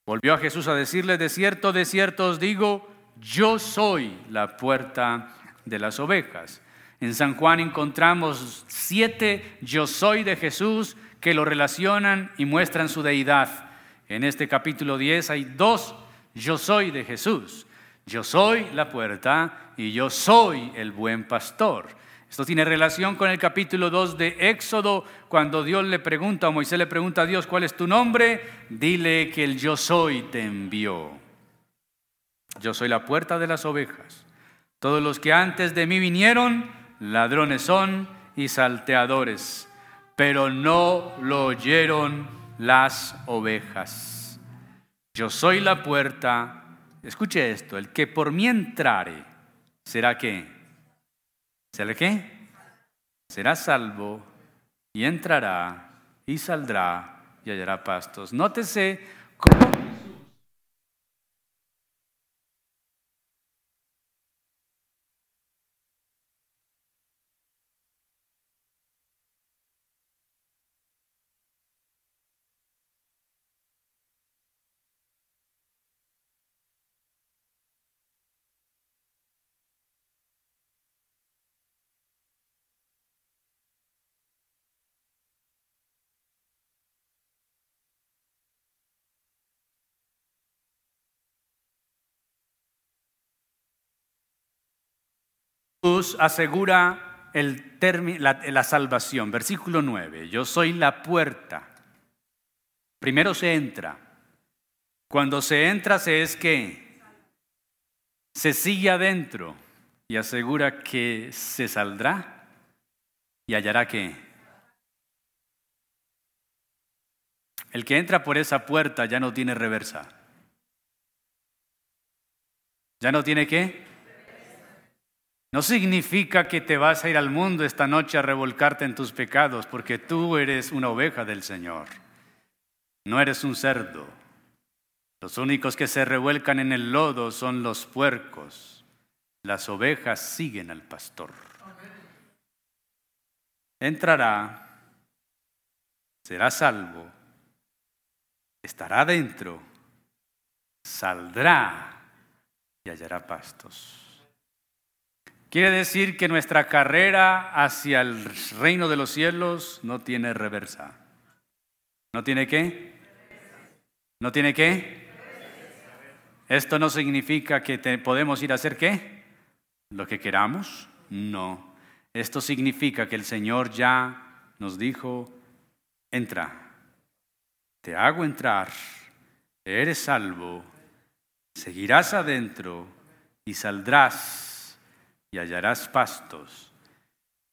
Volvió a Jesús a decirle, de cierto, de cierto os digo, yo soy la puerta de las ovejas. En San Juan encontramos siete yo soy de Jesús que lo relacionan y muestran su deidad. En este capítulo 10 hay dos yo soy de Jesús. Yo soy la puerta y yo soy el buen pastor. Esto tiene relación con el capítulo 2 de Éxodo, cuando Dios le pregunta, o Moisés le pregunta a Dios, ¿cuál es tu nombre? Dile que el yo soy te envió. Yo soy la puerta de las ovejas. Todos los que antes de mí vinieron, ladrones son y salteadores, pero no lo oyeron las ovejas. Yo soy la puerta. Escuche esto, el que por mí entrare, ¿será qué? ¿Será qué? Será salvo y entrará y saldrá y hallará pastos. Nótese cómo Jesús asegura el la, la salvación. Versículo 9, yo soy la puerta. Primero se entra. Cuando se entra se es que se sigue adentro y asegura que se saldrá y hallará que el que entra por esa puerta ya no tiene reversa. ¿Ya no tiene qué? No significa que te vas a ir al mundo esta noche a revolcarte en tus pecados, porque tú eres una oveja del Señor. No eres un cerdo. Los únicos que se revuelcan en el lodo son los puercos. Las ovejas siguen al pastor. Entrará, será salvo, estará dentro, saldrá y hallará pastos. Quiere decir que nuestra carrera hacia el reino de los cielos no tiene reversa. ¿No tiene qué? ¿No tiene qué? Esto no significa que podemos ir a hacer qué? Lo que queramos. No. Esto significa que el Señor ya nos dijo, entra, te hago entrar, eres salvo, seguirás adentro y saldrás y hallarás pastos.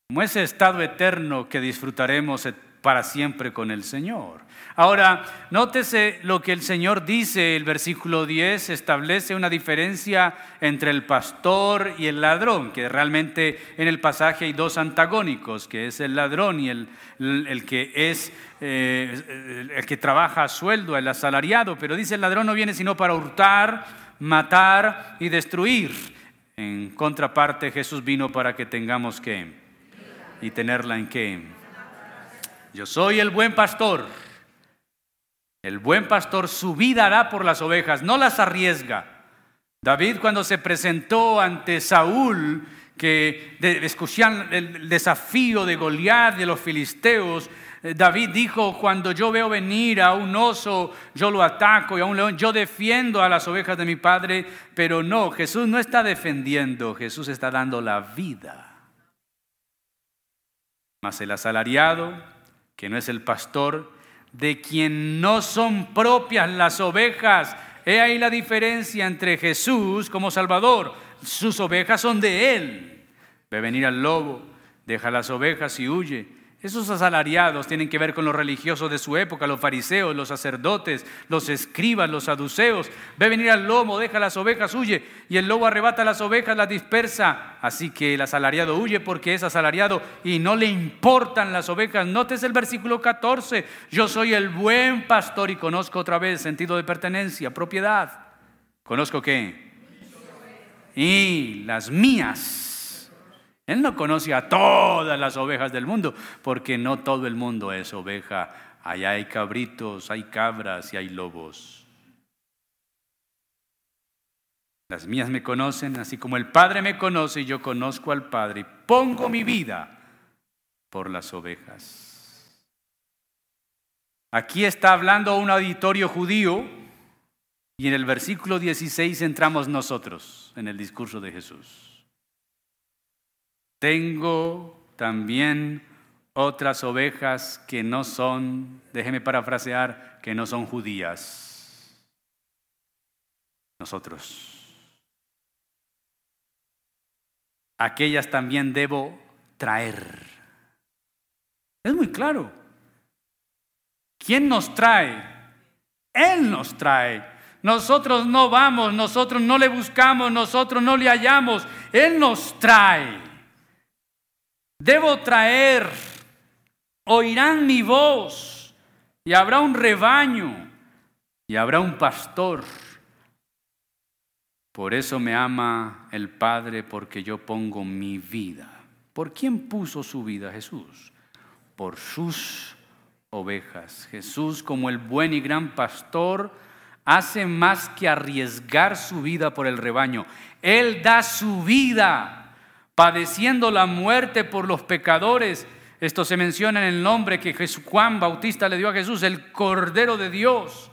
Como ese estado eterno que disfrutaremos para siempre con el Señor. Ahora, nótese lo que el Señor dice, el versículo 10 establece una diferencia entre el pastor y el ladrón, que realmente en el pasaje hay dos antagónicos, que es el ladrón y el, el que es eh, el que trabaja a sueldo, el asalariado, pero dice el ladrón no viene sino para hurtar, matar y destruir. En contraparte, Jesús vino para que tengamos que y tenerla en qué. Yo soy el buen pastor. El buen pastor su vida hará por las ovejas, no las arriesga. David cuando se presentó ante Saúl, que escuchan el desafío de Goliat, de los filisteos, David dijo, cuando yo veo venir a un oso, yo lo ataco y a un león, yo defiendo a las ovejas de mi padre, pero no, Jesús no está defendiendo, Jesús está dando la vida. Mas el asalariado, que no es el pastor, de quien no son propias las ovejas. He ahí la diferencia entre Jesús como Salvador. Sus ovejas son de Él. Ve venir al lobo, deja las ovejas y huye. Esos asalariados tienen que ver con los religiosos de su época, los fariseos, los sacerdotes, los escribas, los saduceos. Ve venir al lobo, deja las ovejas, huye. Y el lobo arrebata las ovejas, las dispersa. Así que el asalariado huye porque es asalariado y no le importan las ovejas. Notes el versículo 14. Yo soy el buen pastor y conozco otra vez sentido de pertenencia, propiedad. ¿Conozco qué? Y las mías él no conoce a todas las ovejas del mundo, porque no todo el mundo es oveja. Allá hay cabritos, hay cabras y hay lobos. Las mías me conocen, así como el Padre me conoce y yo conozco al Padre y pongo mi vida por las ovejas. Aquí está hablando un auditorio judío y en el versículo 16 entramos nosotros en el discurso de Jesús. Tengo también otras ovejas que no son, déjeme parafrasear, que no son judías. Nosotros. Aquellas también debo traer. Es muy claro. ¿Quién nos trae? Él nos trae. Nosotros no vamos, nosotros no le buscamos, nosotros no le hallamos. Él nos trae. Debo traer, oirán mi voz, y habrá un rebaño, y habrá un pastor. Por eso me ama el Padre, porque yo pongo mi vida. ¿Por quién puso su vida Jesús? Por sus ovejas. Jesús, como el buen y gran pastor, hace más que arriesgar su vida por el rebaño. Él da su vida padeciendo la muerte por los pecadores. Esto se menciona en el nombre que Juan Bautista le dio a Jesús, el Cordero de Dios.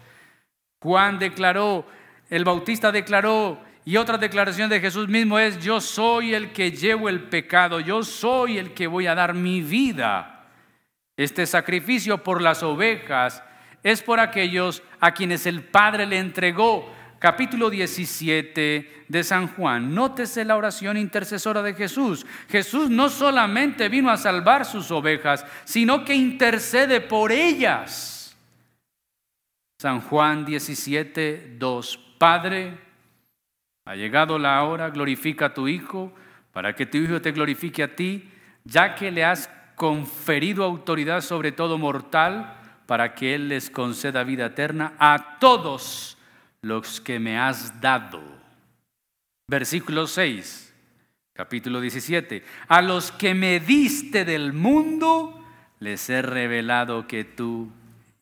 Juan declaró, el Bautista declaró, y otra declaración de Jesús mismo es, yo soy el que llevo el pecado, yo soy el que voy a dar mi vida. Este sacrificio por las ovejas es por aquellos a quienes el Padre le entregó capítulo 17 de San Juan. Nótese la oración intercesora de Jesús. Jesús no solamente vino a salvar sus ovejas, sino que intercede por ellas. San Juan 17, 2. Padre, ha llegado la hora, glorifica a tu Hijo, para que tu Hijo te glorifique a ti, ya que le has conferido autoridad sobre todo mortal, para que Él les conceda vida eterna a todos los que me has dado. Versículo 6, capítulo 17. A los que me diste del mundo, les he revelado que tú,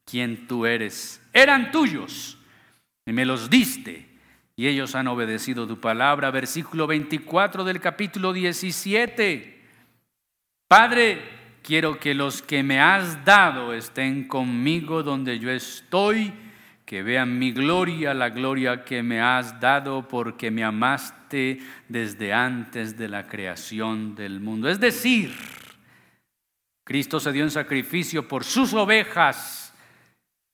quien tú eres, eran tuyos y me los diste y ellos han obedecido tu palabra. Versículo 24 del capítulo 17. Padre, Quiero que los que me has dado estén conmigo donde yo estoy, que vean mi gloria, la gloria que me has dado porque me amaste desde antes de la creación del mundo. Es decir, Cristo se dio en sacrificio por sus ovejas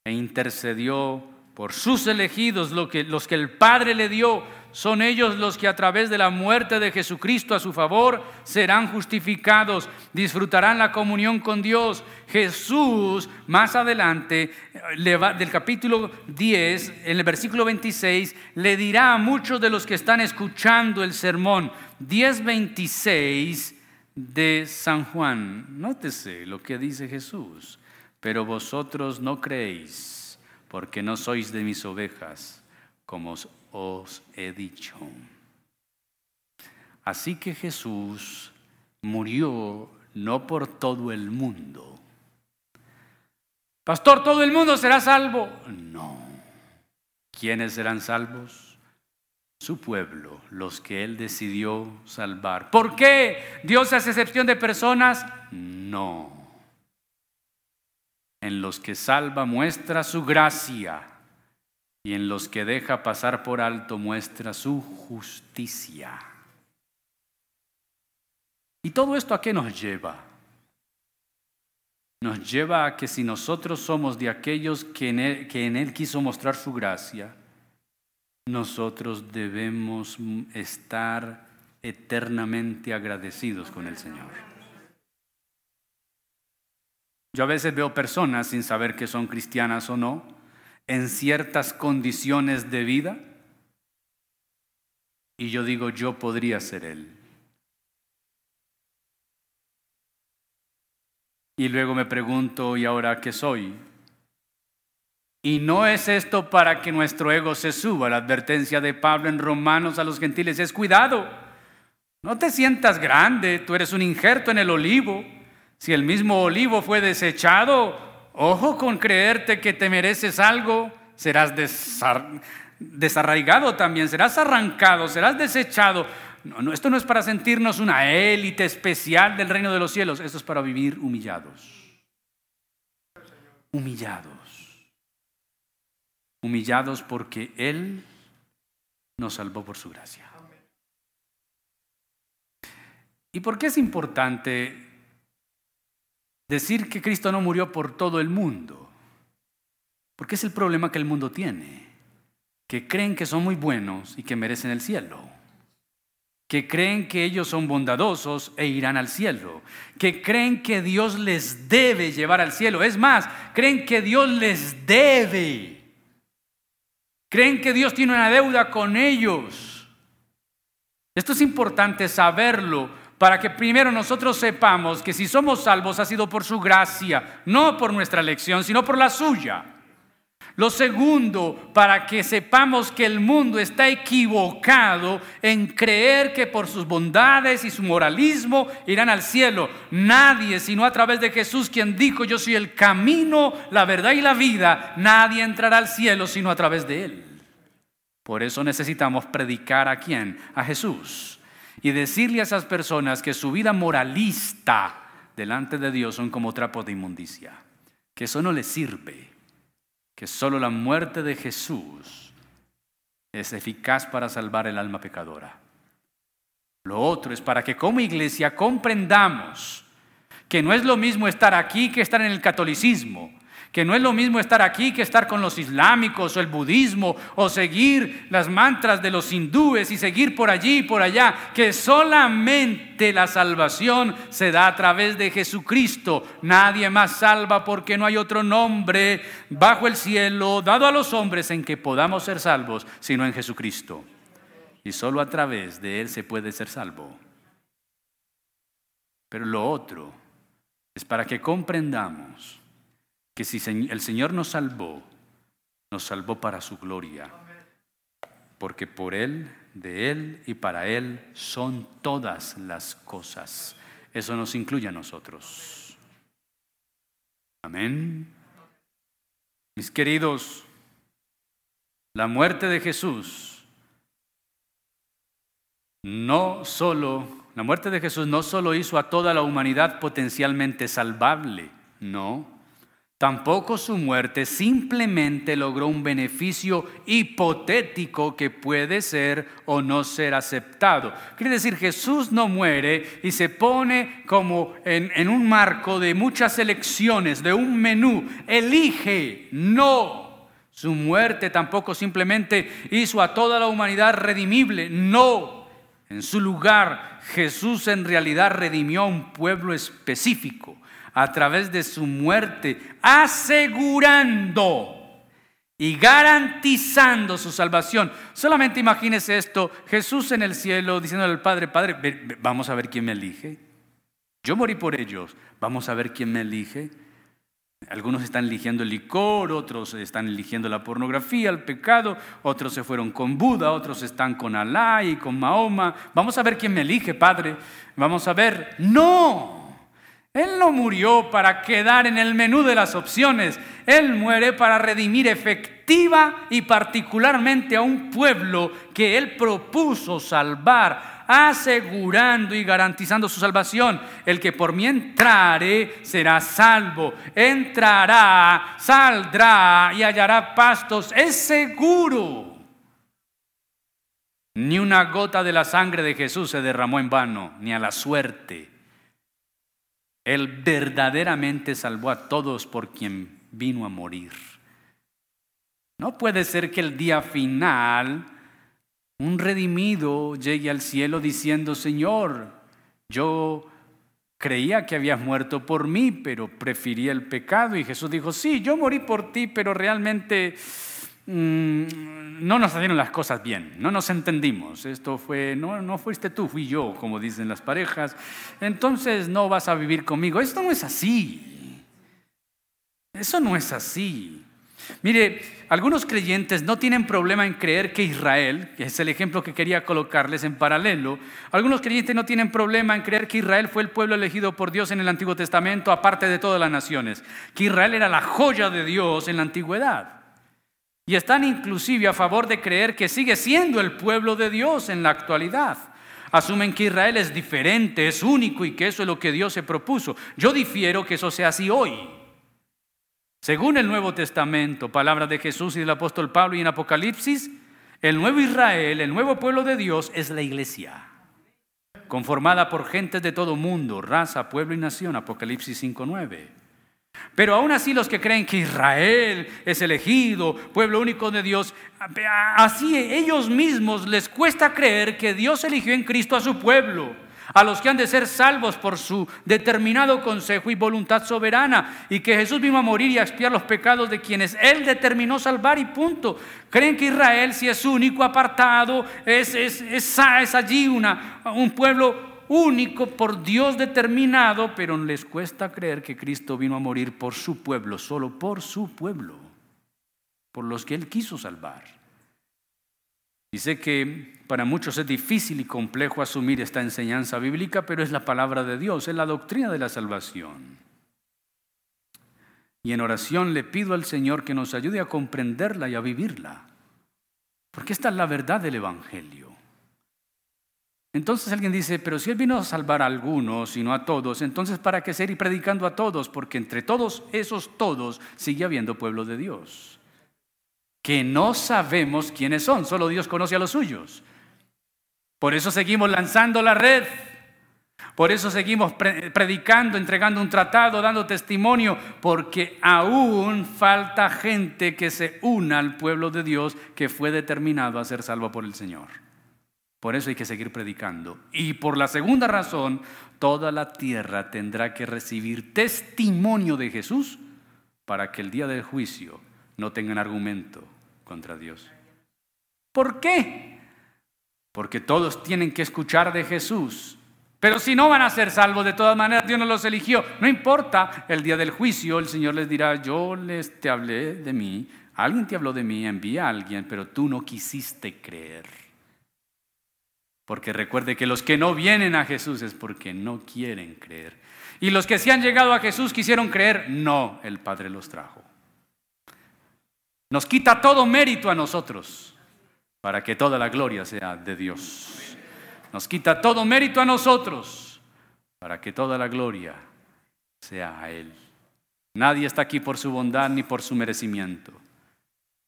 e intercedió por sus elegidos, los que el Padre le dio son ellos los que a través de la muerte de Jesucristo a su favor serán justificados, disfrutarán la comunión con Dios. Jesús, más adelante, del capítulo 10, en el versículo 26, le dirá a muchos de los que están escuchando el sermón 10.26 de San Juan. Nótese lo que dice Jesús. Pero vosotros no creéis, porque no sois de mis ovejas, como os he dicho. Así que Jesús murió no por todo el mundo. Pastor, ¿todo el mundo será salvo? No. ¿Quiénes serán salvos? Su pueblo, los que Él decidió salvar. ¿Por qué Dios hace excepción de personas? No. En los que salva muestra su gracia y en los que deja pasar por alto muestra su justicia. ¿Y todo esto a qué nos lleva? Nos lleva a que si nosotros somos de aquellos que en Él, que en él quiso mostrar su gracia, nosotros debemos estar eternamente agradecidos con el Señor. Yo a veces veo personas sin saber que son cristianas o no, en ciertas condiciones de vida y yo digo, yo podría ser él. Y luego me pregunto, ¿y ahora qué soy? Y no es esto para que nuestro ego se suba. La advertencia de Pablo en Romanos a los gentiles es cuidado. No te sientas grande, tú eres un injerto en el olivo. Si el mismo olivo fue desechado, Ojo con creerte que te mereces algo, serás desarraigado también, serás arrancado, serás desechado. No, esto no es para sentirnos una élite especial del reino de los cielos, esto es para vivir humillados. Humillados. Humillados porque Él nos salvó por su gracia. ¿Y por qué es importante decir que Cristo no murió por todo el mundo, porque es el problema que el mundo tiene, que creen que son muy buenos y que merecen el cielo, que creen que ellos son bondadosos e irán al cielo, que creen que Dios les debe llevar al cielo, es más, creen que Dios les debe, creen que Dios tiene una deuda con ellos. Esto es importante saberlo para que primero nosotros sepamos que si somos salvos ha sido por su gracia, no por nuestra elección, sino por la suya. Lo segundo, para que sepamos que el mundo está equivocado en creer que por sus bondades y su moralismo irán al cielo. Nadie, sino a través de Jesús, quien dijo, yo soy el camino, la verdad y la vida, nadie entrará al cielo sino a través de él. Por eso necesitamos predicar a quién? A Jesús y decirle a esas personas que su vida moralista delante de Dios son como trapos de inmundicia, que eso no les sirve, que solo la muerte de Jesús es eficaz para salvar el alma pecadora. Lo otro es para que como iglesia comprendamos que no es lo mismo estar aquí que estar en el catolicismo, que no es lo mismo estar aquí que estar con los islámicos o el budismo o seguir las mantras de los hindúes y seguir por allí y por allá, que solamente la salvación se da a través de Jesucristo. Nadie más salva porque no hay otro nombre bajo el cielo dado a los hombres en que podamos ser salvos, sino en Jesucristo. Y solo a través de Él se puede ser salvo. Pero lo otro es para que comprendamos que si el Señor nos salvó, nos salvó para su gloria. Porque por Él, de Él y para Él son todas las cosas. Eso nos incluye a nosotros. Amén. Mis queridos, la muerte de Jesús no solo, la muerte de Jesús no solo hizo a toda la humanidad potencialmente salvable, no. Tampoco su muerte simplemente logró un beneficio hipotético que puede ser o no ser aceptado. Quiere decir, Jesús no muere y se pone como en, en un marco de muchas elecciones, de un menú. Elige, no. Su muerte tampoco simplemente hizo a toda la humanidad redimible, no. En su lugar, Jesús en realidad redimió a un pueblo específico a través de su muerte, asegurando y garantizando su salvación. Solamente imagínese esto, Jesús en el cielo diciéndole al Padre, Padre, vamos a ver quién me elige. Yo morí por ellos, vamos a ver quién me elige. Algunos están eligiendo el licor, otros están eligiendo la pornografía, el pecado, otros se fueron con Buda, otros están con Alá y con Mahoma. Vamos a ver quién me elige, Padre. Vamos a ver. No, Él no murió para quedar en el menú de las opciones. Él muere para redimir efectiva y particularmente a un pueblo que Él propuso salvar asegurando y garantizando su salvación. El que por mí entrare será salvo. Entrará, saldrá y hallará pastos. Es seguro. Ni una gota de la sangre de Jesús se derramó en vano, ni a la suerte. Él verdaderamente salvó a todos por quien vino a morir. No puede ser que el día final un redimido llegue al cielo diciendo, Señor, yo creía que habías muerto por mí, pero prefería el pecado. Y Jesús dijo, sí, yo morí por ti, pero realmente mm, no nos salieron las cosas bien, no nos entendimos. Esto fue, no, no fuiste tú, fui yo, como dicen las parejas. Entonces no vas a vivir conmigo. Esto no es así. Eso no es así. Mire, algunos creyentes no tienen problema en creer que Israel, que es el ejemplo que quería colocarles en paralelo, algunos creyentes no tienen problema en creer que Israel fue el pueblo elegido por Dios en el Antiguo Testamento, aparte de todas las naciones, que Israel era la joya de Dios en la antigüedad. Y están inclusive a favor de creer que sigue siendo el pueblo de Dios en la actualidad. Asumen que Israel es diferente, es único y que eso es lo que Dios se propuso. Yo difiero que eso sea así hoy. Según el Nuevo Testamento, palabra de Jesús y del apóstol Pablo y en Apocalipsis, el nuevo Israel, el nuevo pueblo de Dios es la iglesia, conformada por gentes de todo mundo, raza, pueblo y nación, Apocalipsis 5.9. Pero aún así los que creen que Israel es elegido, pueblo único de Dios, así ellos mismos les cuesta creer que Dios eligió en Cristo a su pueblo a los que han de ser salvos por su determinado consejo y voluntad soberana, y que Jesús vino a morir y a expiar los pecados de quienes Él determinó salvar y punto. Creen que Israel, si es único, apartado, es, es, es, allí una, un pueblo único por Dios determinado, pero les cuesta creer que Cristo vino a morir por su pueblo, solo por su pueblo, por los que Él quiso salvar. Dice que para muchos es difícil y complejo asumir esta enseñanza bíblica, pero es la palabra de Dios, es la doctrina de la salvación. Y en oración le pido al Señor que nos ayude a comprenderla y a vivirla, porque esta es la verdad del Evangelio. Entonces alguien dice, pero si Él vino a salvar a algunos y no a todos, entonces ¿para qué seguir predicando a todos? Porque entre todos esos todos sigue habiendo pueblo de Dios que no sabemos quiénes son, solo Dios conoce a los suyos. Por eso seguimos lanzando la red, por eso seguimos predicando, entregando un tratado, dando testimonio, porque aún falta gente que se una al pueblo de Dios que fue determinado a ser salvo por el Señor. Por eso hay que seguir predicando. Y por la segunda razón, toda la tierra tendrá que recibir testimonio de Jesús para que el día del juicio no tengan argumento contra Dios. ¿Por qué? Porque todos tienen que escuchar de Jesús, Pero si no van a ser salvos, de todas maneras Dios no los eligió. No importa, el día del juicio el Señor les dirá, yo les te hablé de mí, alguien te habló de mí, envía a alguien, pero tú no quisiste creer. Porque recuerde que los que no vienen a Jesús es porque no quieren creer. Y los que sí han llegado a Jesús quisieron creer, no, el Padre los trajo. Nos quita todo mérito a nosotros para que toda la gloria sea de Dios. Nos quita todo mérito a nosotros para que toda la gloria sea a Él. Nadie está aquí por su bondad ni por su merecimiento.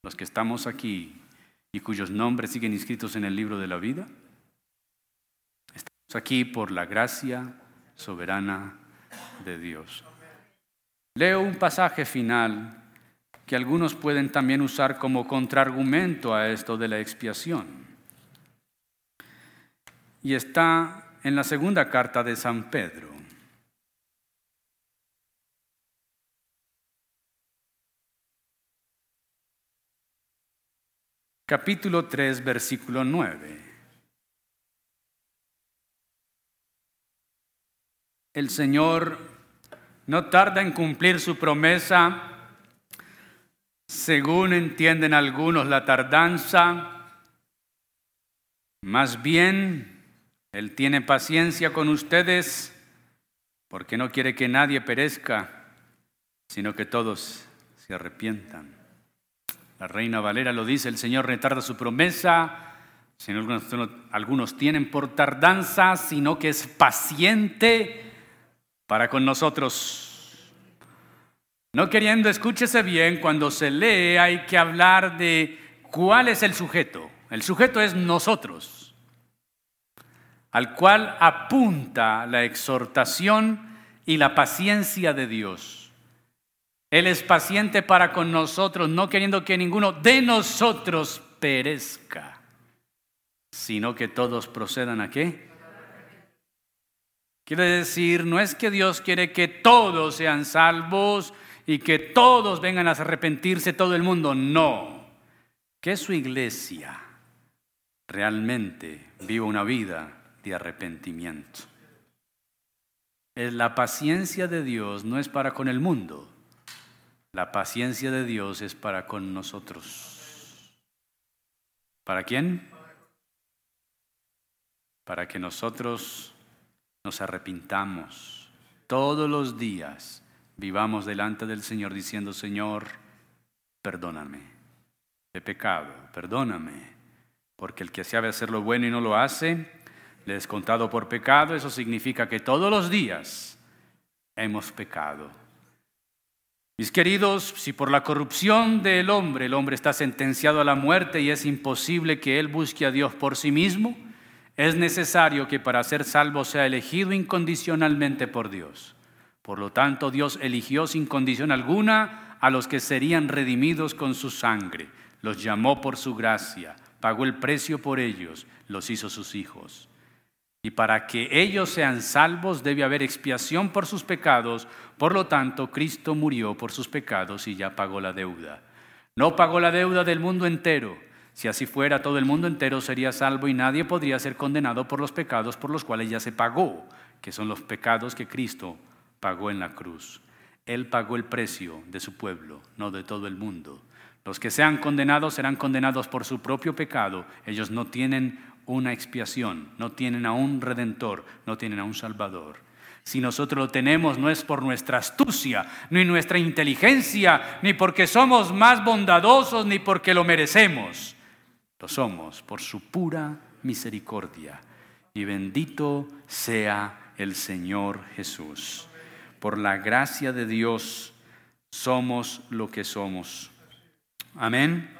Los que estamos aquí y cuyos nombres siguen inscritos en el libro de la vida, estamos aquí por la gracia soberana de Dios. Leo un pasaje final que algunos pueden también usar como contraargumento a esto de la expiación. Y está en la segunda carta de San Pedro. Capítulo 3, versículo 9. El Señor no tarda en cumplir su promesa, según entienden algunos la tardanza, más bien Él tiene paciencia con ustedes porque no quiere que nadie perezca, sino que todos se arrepientan. La reina Valera lo dice, el Señor retarda su promesa, sino algunos, algunos tienen por tardanza, sino que es paciente para con nosotros. No queriendo, escúchese bien, cuando se lee hay que hablar de cuál es el sujeto. El sujeto es nosotros, al cual apunta la exhortación y la paciencia de Dios. Él es paciente para con nosotros, no queriendo que ninguno de nosotros perezca, sino que todos procedan a qué? Quiere decir, no es que Dios quiere que todos sean salvos y que todos vengan a arrepentirse todo el mundo, no. Que su iglesia realmente viva una vida de arrepentimiento. La paciencia de Dios no es para con el mundo, la paciencia de Dios es para con nosotros. ¿Para quién? Para que nosotros nos arrepintamos todos los días, vivamos delante del Señor diciendo, Señor, perdóname, he pecado, perdóname, porque el que sabe hacer lo bueno y no lo hace, le es contado por pecado, eso significa que todos los días hemos pecado. Mis queridos, si por la corrupción del hombre el hombre está sentenciado a la muerte y es imposible que él busque a Dios por sí mismo, es necesario que para ser salvo sea elegido incondicionalmente por Dios. Por lo tanto, Dios eligió sin condición alguna a los que serían redimidos con su sangre. Los llamó por su gracia, pagó el precio por ellos, los hizo sus hijos. Y para que ellos sean salvos debe haber expiación por sus pecados. Por lo tanto, Cristo murió por sus pecados y ya pagó la deuda. No pagó la deuda del mundo entero si así fuera, todo el mundo entero sería salvo y nadie podría ser condenado por los pecados por los cuales ya se pagó, que son los pecados que Cristo pagó en la cruz. Él pagó el precio de su pueblo, no de todo el mundo. Los que sean condenados serán condenados por su propio pecado. Ellos no tienen una expiación, no tienen a un redentor, no tienen a un salvador. Si nosotros lo tenemos no es por nuestra astucia, ni nuestra inteligencia, ni porque somos más bondadosos, ni porque lo merecemos. Lo somos por su pura misericordia. Y bendito sea el Señor Jesús. Por la gracia de Dios somos lo que somos. Amén.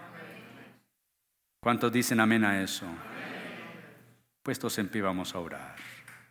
¿Cuántos dicen amén a eso? Puestos en pie vamos a orar.